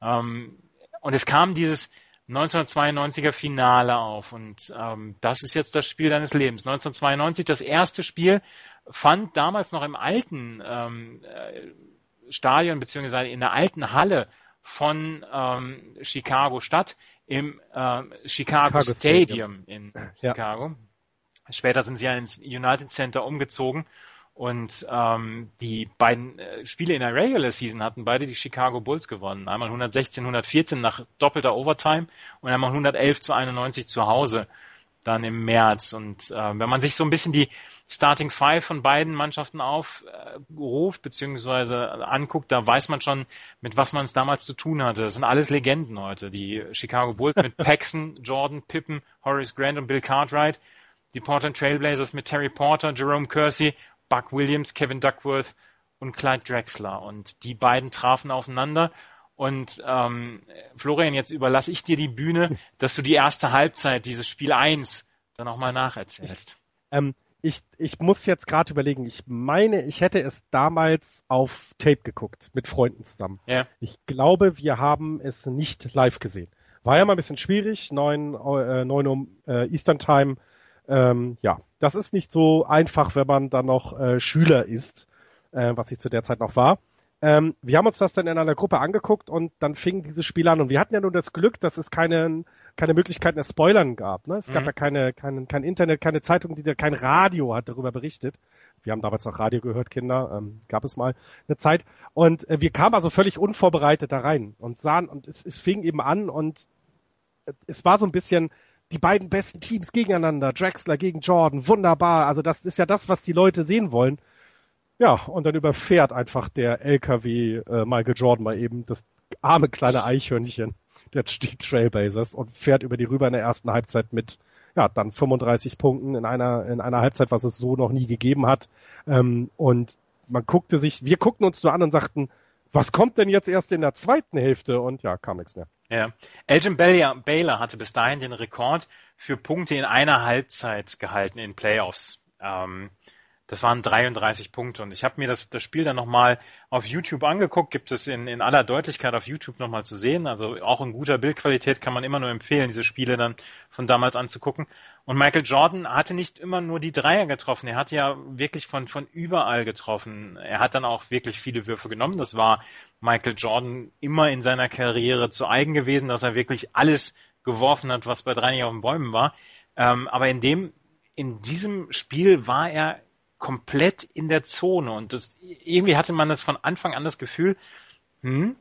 Ähm, und es kam dieses 1992er Finale auf und ähm, das ist jetzt das Spiel deines Lebens. 1992, das erste Spiel fand damals noch im alten ähm, äh, Stadion beziehungsweise in der alten Halle von ähm, Chicago statt, im äh, Chicago, Chicago, Stadium, Stadium in ja. Chicago. Später sind sie ja ins United Center umgezogen und ähm, die beiden äh, Spiele in der Regular Season hatten beide die Chicago Bulls gewonnen. Einmal 116, 114 nach doppelter Overtime und einmal 111 zu 91 zu Hause dann im März. Und äh, wenn man sich so ein bisschen die Starting Five von beiden Mannschaften aufruft, äh, beziehungsweise anguckt, da weiß man schon, mit was man es damals zu tun hatte. Das sind alles Legenden heute. Die Chicago Bulls mit Paxson, Jordan, Pippen, Horace Grant und Bill Cartwright. Die Portland Trailblazers mit Terry Porter, Jerome Kersey, Buck Williams, Kevin Duckworth und Clyde Drexler. Und die beiden trafen aufeinander. Und ähm, Florian, jetzt überlasse ich dir die Bühne, dass du die erste Halbzeit dieses Spiel 1 dann nochmal nacherzählst. Ich, ähm, ich, ich muss jetzt gerade überlegen, ich meine, ich hätte es damals auf Tape geguckt, mit Freunden zusammen. Ja. Ich glaube, wir haben es nicht live gesehen. War ja mal ein bisschen schwierig, 9, äh, 9 Uhr äh, Eastern Time ähm, ja, das ist nicht so einfach, wenn man dann noch äh, Schüler ist, äh, was ich zu der Zeit noch war. Ähm, wir haben uns das dann in einer Gruppe angeguckt und dann fing dieses Spiel an. Und wir hatten ja nur das Glück, dass es keine, keine Möglichkeiten des Spoilern gab. Ne? Es mhm. gab ja keine, kein, kein Internet, keine Zeitung, die kein Radio hat darüber berichtet. Wir haben damals noch Radio gehört, Kinder, ähm, gab es mal eine Zeit. Und äh, wir kamen also völlig unvorbereitet da rein und sahen, und es, es fing eben an und äh, es war so ein bisschen, die beiden besten Teams gegeneinander, Drexler gegen Jordan, wunderbar. Also das ist ja das, was die Leute sehen wollen. Ja, und dann überfährt einfach der LKW äh, Michael Jordan mal eben das arme kleine Eichhörnchen der Trailblazers und fährt über die rüber in der ersten Halbzeit mit ja, dann 35 Punkten in einer, in einer Halbzeit, was es so noch nie gegeben hat. Ähm, und man guckte sich, wir guckten uns nur an und sagten, was kommt denn jetzt erst in der zweiten Hälfte? Und ja, kam nichts mehr. Ja. Elgin Baylor hatte bis dahin den Rekord für Punkte in einer Halbzeit gehalten in Playoffs. Ähm, das waren 33 Punkte und ich habe mir das, das Spiel dann nochmal auf YouTube angeguckt, gibt es in, in aller Deutlichkeit auf YouTube nochmal zu sehen, also auch in guter Bildqualität kann man immer nur empfehlen, diese Spiele dann von damals anzugucken. Und Michael Jordan hatte nicht immer nur die Dreier getroffen, er hat ja wirklich von, von überall getroffen. Er hat dann auch wirklich viele Würfe genommen, das war Michael Jordan immer in seiner Karriere zu eigen gewesen, dass er wirklich alles geworfen hat, was bei drei nicht auf den Bäumen war. Ähm, aber in dem, in diesem Spiel war er komplett in der Zone und das, irgendwie hatte man das von Anfang an das Gefühl, hm,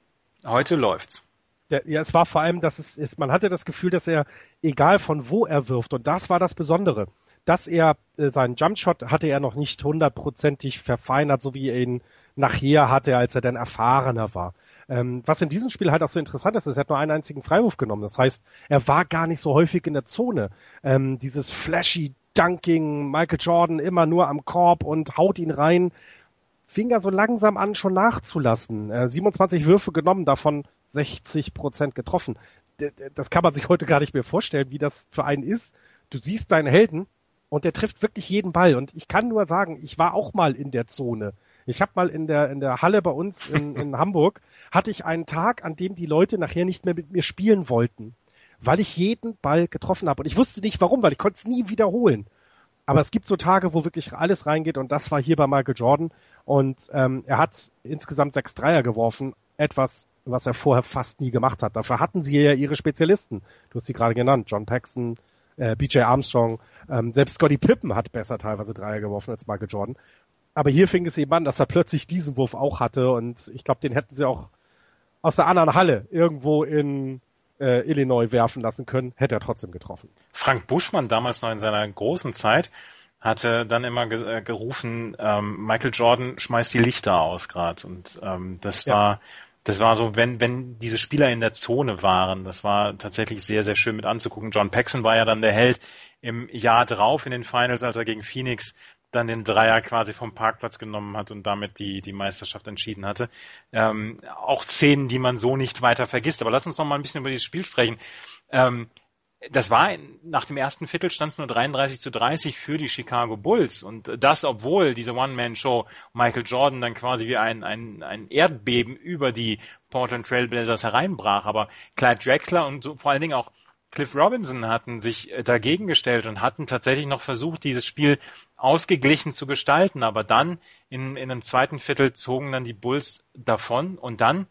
heute läuft's. Ja, es war vor allem, dass es ist, man hatte das Gefühl, dass er, egal von wo er wirft, und das war das Besondere, dass er äh, seinen Jumpshot hatte er noch nicht hundertprozentig verfeinert, so wie er ihn nachher hatte, als er dann erfahrener war. Ähm, was in diesem Spiel halt auch so interessant ist, ist, er hat nur einen einzigen Freiwurf genommen. Das heißt, er war gar nicht so häufig in der Zone. Ähm, dieses flashy Dunking, Michael Jordan immer nur am Korb und haut ihn rein. fing er so langsam an, schon nachzulassen. Äh, 27 Würfe genommen, davon 60 Prozent getroffen. D das kann man sich heute gar nicht mehr vorstellen, wie das für einen ist. Du siehst deinen Helden und der trifft wirklich jeden Ball. Und ich kann nur sagen, ich war auch mal in der Zone. Ich habe mal in der in der Halle bei uns in, in Hamburg hatte ich einen Tag, an dem die Leute nachher nicht mehr mit mir spielen wollten, weil ich jeden Ball getroffen habe. Und ich wusste nicht warum, weil ich konnte es nie wiederholen. Aber es gibt so Tage, wo wirklich alles reingeht und das war hier bei Michael Jordan. Und ähm, er hat insgesamt sechs Dreier geworfen, etwas, was er vorher fast nie gemacht hat. Dafür hatten sie ja ihre Spezialisten. Du hast sie gerade genannt, John Paxson, äh, BJ Armstrong, ähm, selbst Scotty Pippen hat besser teilweise Dreier geworfen als Michael Jordan. Aber hier fing es eben an, dass er plötzlich diesen Wurf auch hatte und ich glaube, den hätten sie auch aus der anderen Halle irgendwo in äh, Illinois werfen lassen können, hätte er trotzdem getroffen. Frank Buschmann damals noch in seiner großen Zeit hatte dann immer ge äh, gerufen, ähm, Michael Jordan schmeißt die Lichter aus gerade und ähm, das ja. war das war so, wenn, wenn diese Spieler in der Zone waren, das war tatsächlich sehr, sehr schön mit anzugucken. John Paxson war ja dann der Held im Jahr drauf in den Finals, als er gegen Phoenix dann den Dreier quasi vom Parkplatz genommen hat und damit die, die Meisterschaft entschieden hatte. Ähm, auch Szenen, die man so nicht weiter vergisst. Aber lass uns noch mal ein bisschen über dieses Spiel sprechen. Ähm, das war nach dem ersten Viertel stand es nur 33 zu 30 für die Chicago Bulls und das, obwohl diese One-Man-Show Michael Jordan dann quasi wie ein, ein, ein Erdbeben über die Portland Trailblazers hereinbrach. Aber Clyde Drexler und so, vor allen Dingen auch Cliff Robinson hatten sich äh, dagegen gestellt und hatten tatsächlich noch versucht, dieses Spiel ausgeglichen zu gestalten. Aber dann in, in einem zweiten Viertel zogen dann die Bulls davon und dann,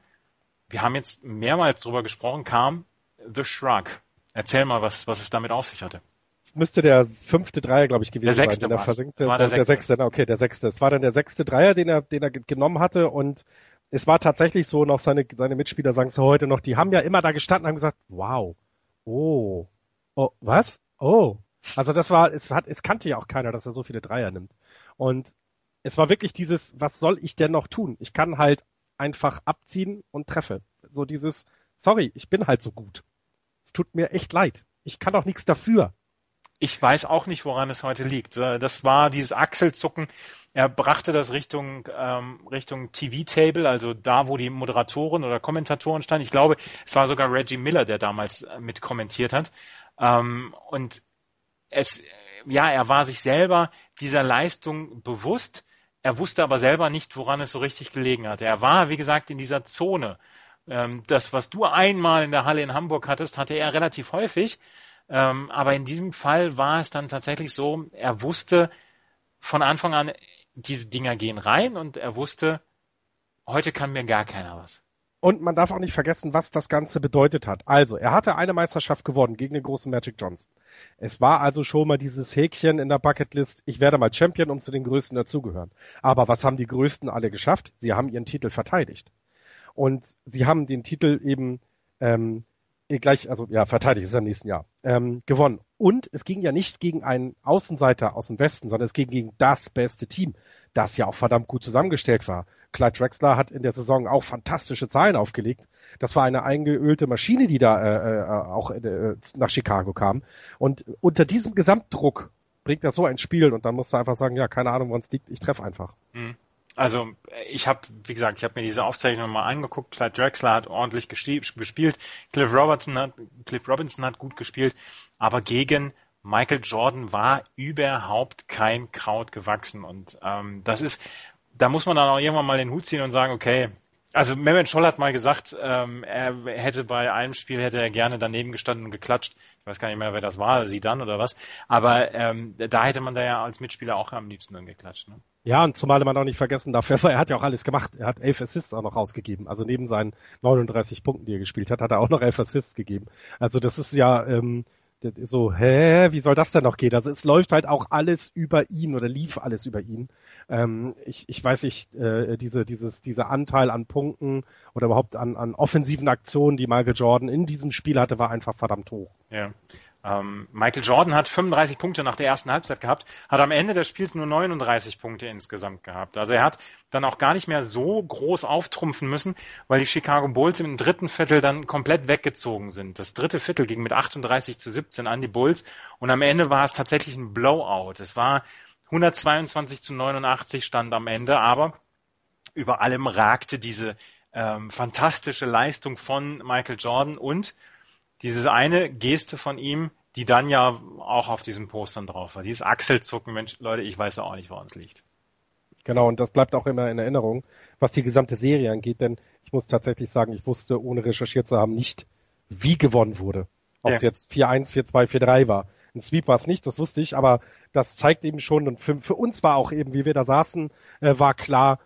wir haben jetzt mehrmals drüber gesprochen, kam The Shrug. Erzähl mal, was, was es damit auf sich hatte. Es müsste der fünfte Dreier, glaube ich, gewesen der sechste sein. Der versenkte, war der, der, sechste. sechste. Okay, der sechste. Es war dann der sechste Dreier, den er, den er genommen hatte und es war tatsächlich so, noch seine, seine Mitspieler sagen es heute noch, die haben ja immer da gestanden und haben gesagt, wow, Oh. Oh, was? Oh. Also das war, es hat, es kannte ja auch keiner, dass er so viele Dreier nimmt. Und es war wirklich dieses, was soll ich denn noch tun? Ich kann halt einfach abziehen und treffe. So dieses, sorry, ich bin halt so gut. Es tut mir echt leid. Ich kann auch nichts dafür. Ich weiß auch nicht, woran es heute liegt. Das war dieses Achselzucken. Er brachte das Richtung, ähm, Richtung TV-Table, also da, wo die Moderatoren oder Kommentatoren standen. Ich glaube, es war sogar Reggie Miller, der damals äh, mit kommentiert hat. Ähm, und es, ja, er war sich selber dieser Leistung bewusst. Er wusste aber selber nicht, woran es so richtig gelegen hatte. Er war, wie gesagt, in dieser Zone. Ähm, das, was du einmal in der Halle in Hamburg hattest, hatte er relativ häufig. Ähm, aber in diesem Fall war es dann tatsächlich so, er wusste von Anfang an, diese Dinger gehen rein und er wusste, heute kann mir gar keiner was. Und man darf auch nicht vergessen, was das Ganze bedeutet hat. Also, er hatte eine Meisterschaft gewonnen gegen den großen Magic Johnson. Es war also schon mal dieses Häkchen in der Bucketlist, ich werde mal Champion, um zu den Größten dazugehören. Aber was haben die Größten alle geschafft? Sie haben ihren Titel verteidigt. Und sie haben den Titel eben ähm, äh, gleich, also ja, verteidigt ist am nächsten Jahr, ähm, gewonnen. Und es ging ja nicht gegen einen Außenseiter aus dem Westen, sondern es ging gegen das beste Team, das ja auch verdammt gut zusammengestellt war. Clyde Drexler hat in der Saison auch fantastische Zahlen aufgelegt. Das war eine eingeölte Maschine, die da äh, äh, auch äh, nach Chicago kam. Und unter diesem Gesamtdruck bringt er so ein Spiel und dann musst du einfach sagen, ja, keine Ahnung, woran es liegt, ich treffe einfach. Mhm. Also ich habe, wie gesagt, ich habe mir diese Aufzeichnung mal angeguckt. Clyde Drexler hat ordentlich gespielt. Cliff Robertson hat, Cliff Robinson hat gut gespielt, aber gegen Michael Jordan war überhaupt kein Kraut gewachsen. Und ähm, das ist, da muss man dann auch irgendwann mal den Hut ziehen und sagen, okay, also Mehmet Scholl hat mal gesagt, ähm, er hätte bei einem Spiel hätte er gerne daneben gestanden und geklatscht. Ich weiß gar nicht mehr, wer das war, sie dann oder was. Aber ähm, da hätte man da ja als Mitspieler auch am liebsten dann geklatscht. Ne? Ja, und zumal man auch nicht vergessen darf, er hat ja auch alles gemacht. Er hat elf Assists auch noch rausgegeben. Also neben seinen 39 Punkten, die er gespielt hat, hat er auch noch elf Assists gegeben. Also das ist ja ähm, so, hä, wie soll das denn noch gehen? Also es läuft halt auch alles über ihn oder lief alles über ihn. Ähm, ich, ich weiß nicht, äh, diese, dieses, dieser Anteil an Punkten oder überhaupt an, an offensiven Aktionen, die Michael Jordan in diesem Spiel hatte, war einfach verdammt hoch. Ja. Ähm, Michael Jordan hat 35 Punkte nach der ersten Halbzeit gehabt, hat am Ende des Spiels nur 39 Punkte insgesamt gehabt. Also er hat dann auch gar nicht mehr so groß auftrumpfen müssen, weil die Chicago Bulls im dritten Viertel dann komplett weggezogen sind. Das dritte Viertel ging mit 38 zu 17 an die Bulls und am Ende war es tatsächlich ein Blowout. Es war 122 zu 89 stand am Ende, aber über allem ragte diese ähm, fantastische Leistung von Michael Jordan und diese eine Geste von ihm, die dann ja auch auf diesen Postern drauf war. Dieses Achselzucken, Mensch, Leute, ich weiß ja auch nicht, woran es liegt. Genau, und das bleibt auch immer in Erinnerung, was die gesamte Serie angeht, denn ich muss tatsächlich sagen, ich wusste, ohne recherchiert zu haben, nicht, wie gewonnen wurde. Ob es jetzt 4-1, 4-2, 4-3 war. Ein Sweep war es nicht, das wusste ich, aber das zeigt eben schon, und für, für uns war auch eben, wie wir da saßen, äh, war klar,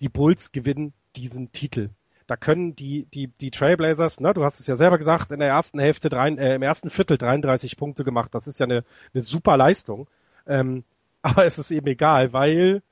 die Bulls gewinnen diesen Titel. Da können die, die, die Trailblazers, ne, du hast es ja selber gesagt, in der ersten Hälfte, drei, äh, im ersten Viertel 33 Punkte gemacht. Das ist ja eine, eine super Leistung. Ähm, aber es ist eben egal, weil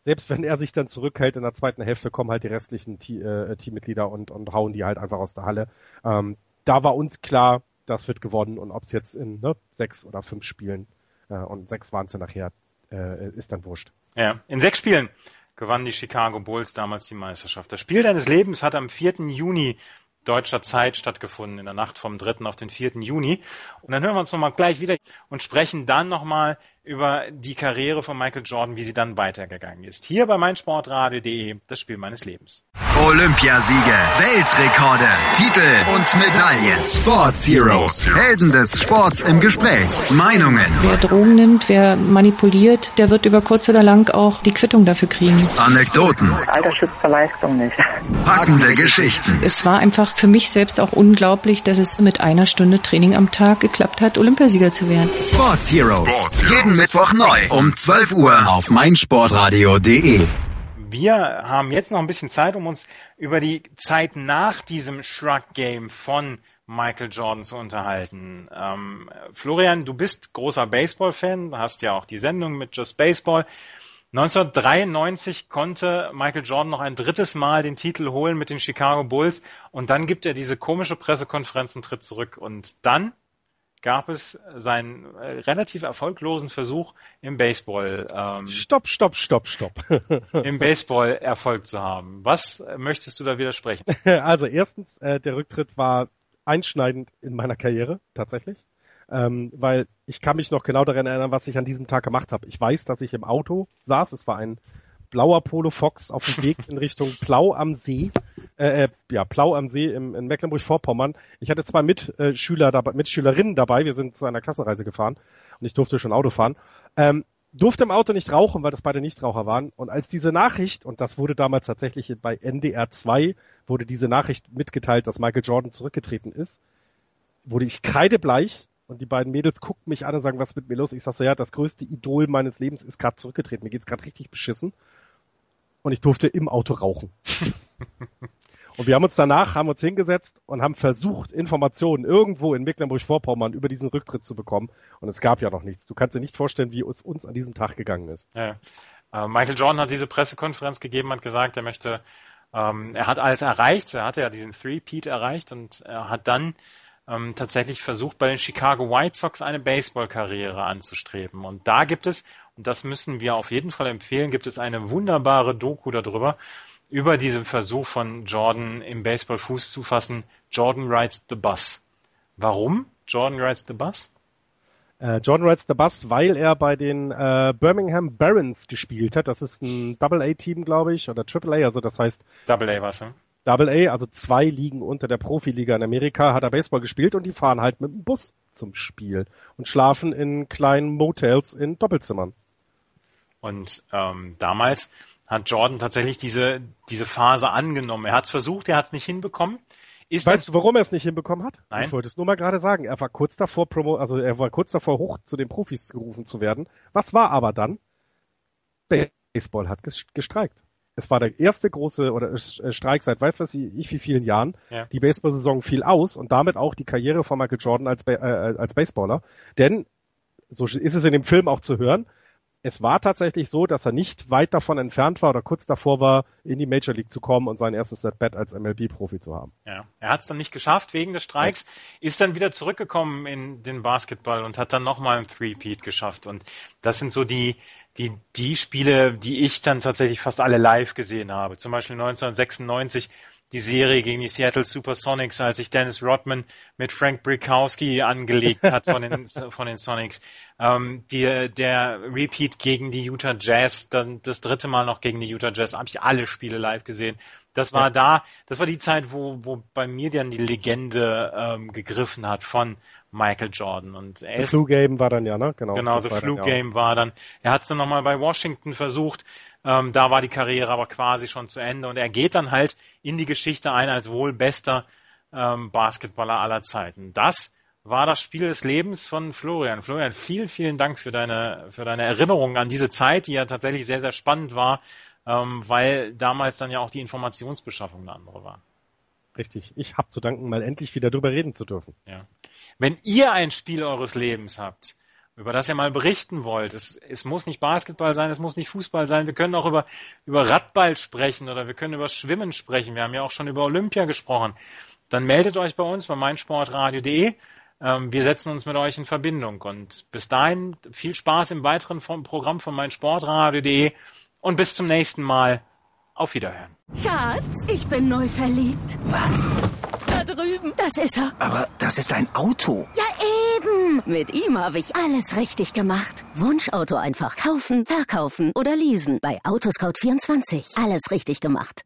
selbst wenn er sich dann zurückhält in der zweiten Hälfte, kommen halt die restlichen äh, Teammitglieder und, und hauen die halt einfach aus der Halle. Ähm, da war uns klar, das wird gewonnen und ob es jetzt in ne, sechs oder fünf Spielen äh, und sechs waren es ja nachher, äh, ist dann wurscht. Ja, in sechs Spielen gewannen die Chicago Bulls damals die Meisterschaft. Das Spiel deines Lebens hat am 4. Juni deutscher Zeit stattgefunden, in der Nacht vom 3. auf den 4. Juni. Und dann hören wir uns nochmal gleich wieder und sprechen dann nochmal über die Karriere von Michael Jordan, wie sie dann weitergegangen ist. Hier bei meinsportradio.de, das Spiel meines Lebens. Olympiasiege, Weltrekorde, Titel und Medaillen. Sports Heroes, Helden des Sports im Gespräch. Meinungen. Wer Drogen nimmt, wer manipuliert, der wird über kurz oder lang auch die Quittung dafür kriegen. Anekdoten. Alter schützt zur Leistung nicht. Packende Geschichten. Es war einfach für mich selbst auch unglaublich, dass es mit einer Stunde Training am Tag geklappt hat, Olympiasieger zu werden. Sports Heroes. Jeden Mittwoch neu um 12 Uhr auf meinsportradio.de. Wir haben jetzt noch ein bisschen Zeit, um uns über die Zeit nach diesem Shrug Game von Michael Jordan zu unterhalten. Ähm, Florian, du bist großer Baseball-Fan, hast ja auch die Sendung mit Just Baseball. 1993 konnte Michael Jordan noch ein drittes Mal den Titel holen mit den Chicago Bulls und dann gibt er diese komische Pressekonferenz und tritt zurück. Und dann gab es seinen äh, relativ erfolglosen Versuch im Baseball. Ähm, stopp, stopp, stopp, stopp. Im Baseball Erfolg zu haben. Was möchtest du da widersprechen? Also erstens, äh, der Rücktritt war einschneidend in meiner Karriere, tatsächlich. Ähm, weil ich kann mich noch genau daran erinnern, was ich an diesem Tag gemacht habe. Ich weiß, dass ich im Auto saß. Es war ein blauer Polo Fox auf dem Weg in Richtung Plau am See. Äh, äh, ja, Plau am See im, in Mecklenburg-Vorpommern. Ich hatte zwei Mitschüler dabei, Mitschülerinnen dabei. Wir sind zu einer Klassenreise gefahren und ich durfte schon Auto fahren. Ähm, durfte im Auto nicht rauchen, weil das beide Nichtraucher waren. Und als diese Nachricht, und das wurde damals tatsächlich bei NDR 2, wurde diese Nachricht mitgeteilt, dass Michael Jordan zurückgetreten ist, wurde ich kreidebleich und die beiden Mädels guckten mich an und sagen, was ist mit mir los? Ich sag so, ja, das größte Idol meines Lebens ist gerade zurückgetreten. Mir geht's gerade richtig beschissen und ich durfte im Auto rauchen. und wir haben uns danach, haben uns hingesetzt und haben versucht, Informationen irgendwo in Mecklenburg-Vorpommern über diesen Rücktritt zu bekommen. Und es gab ja noch nichts. Du kannst dir nicht vorstellen, wie es uns an diesem Tag gegangen ist. Ja. Äh, Michael Jordan hat diese Pressekonferenz gegeben, hat gesagt, er möchte, ähm, er hat alles erreicht, er hatte ja diesen Three-Peat erreicht und er hat dann ähm, tatsächlich versucht, bei den Chicago White Sox eine Baseball-Karriere anzustreben. Und da gibt es, und das müssen wir auf jeden Fall empfehlen, gibt es eine wunderbare Doku darüber, über diesen Versuch von Jordan im Baseball Fuß zu fassen. Jordan Rides the Bus. Warum Jordan Rides the Bus? Äh, Jordan Rides the Bus, weil er bei den äh, Birmingham Barons gespielt hat. Das ist ein Double-A-Team, glaube ich, oder Triple-A, also das heißt... Double-A was, ne? Double A, also zwei Ligen unter der Profiliga in Amerika, hat er Baseball gespielt und die fahren halt mit dem Bus zum Spiel und schlafen in kleinen Motels in Doppelzimmern. Und ähm, damals hat Jordan tatsächlich diese, diese Phase angenommen. Er hat es versucht, er hat es nicht hinbekommen. Ist weißt du, warum er es nicht hinbekommen hat? Nein. Ich wollte es nur mal gerade sagen. Er war kurz davor, Promo, also er war kurz davor, hoch zu den Profis gerufen zu werden. Was war aber dann? Baseball hat gestreikt es war der erste große oder äh, Streik seit weiß was wie ich wie vielen Jahren. Ja. Die Baseball-Saison fiel aus und damit auch die Karriere von Michael Jordan als, äh, als Baseballer. Denn, so ist es in dem Film auch zu hören, es war tatsächlich so, dass er nicht weit davon entfernt war oder kurz davor war, in die Major League zu kommen und sein erstes At-Bat als MLB-Profi zu haben. Ja, er hat es dann nicht geschafft wegen des Streiks, ja. ist dann wieder zurückgekommen in den Basketball und hat dann nochmal ein Three-Peat geschafft. Und das sind so die, die, die Spiele, die ich dann tatsächlich fast alle live gesehen habe. Zum Beispiel 1996 die Serie gegen die Seattle Supersonics, als sich Dennis Rodman mit Frank Brikowski angelegt hat von den, von den Sonics. Ähm, die, der Repeat gegen die Utah Jazz, dann das dritte Mal noch gegen die Utah Jazz, habe ich alle Spiele live gesehen. Das war ja. da, das war die Zeit, wo, wo bei mir dann die Legende ähm, gegriffen hat von Michael Jordan. Und er The Flu Game war dann ja, ne? Genau, genau The Flu Game ja. war dann. Er hat es dann nochmal bei Washington versucht. Ähm, da war die Karriere aber quasi schon zu Ende und er geht dann halt in die Geschichte ein als wohl bester ähm, Basketballer aller Zeiten. Das war das Spiel des Lebens von Florian. Florian, vielen, vielen Dank für deine, für deine Erinnerungen an diese Zeit, die ja tatsächlich sehr, sehr spannend war, ähm, weil damals dann ja auch die Informationsbeschaffung eine andere war. Richtig. Ich habe zu danken, mal endlich wieder drüber reden zu dürfen. Ja. Wenn ihr ein Spiel eures Lebens habt, über das ihr mal berichten wollt, es, es muss nicht Basketball sein, es muss nicht Fußball sein, wir können auch über, über Radball sprechen oder wir können über Schwimmen sprechen. Wir haben ja auch schon über Olympia gesprochen. Dann meldet euch bei uns bei meinsportradio.de. Ähm, wir setzen uns mit euch in Verbindung. Und bis dahin viel Spaß im weiteren Programm von meinsportradio.de und bis zum nächsten Mal. Auf Wiederhören. Schatz, ich bin neu verliebt. Was? Da drüben. Das ist er. Aber das ist ein Auto. Ja, eben. Mit ihm habe ich alles richtig gemacht. Wunschauto einfach kaufen, verkaufen oder leasen. Bei Autoscout24. Alles richtig gemacht.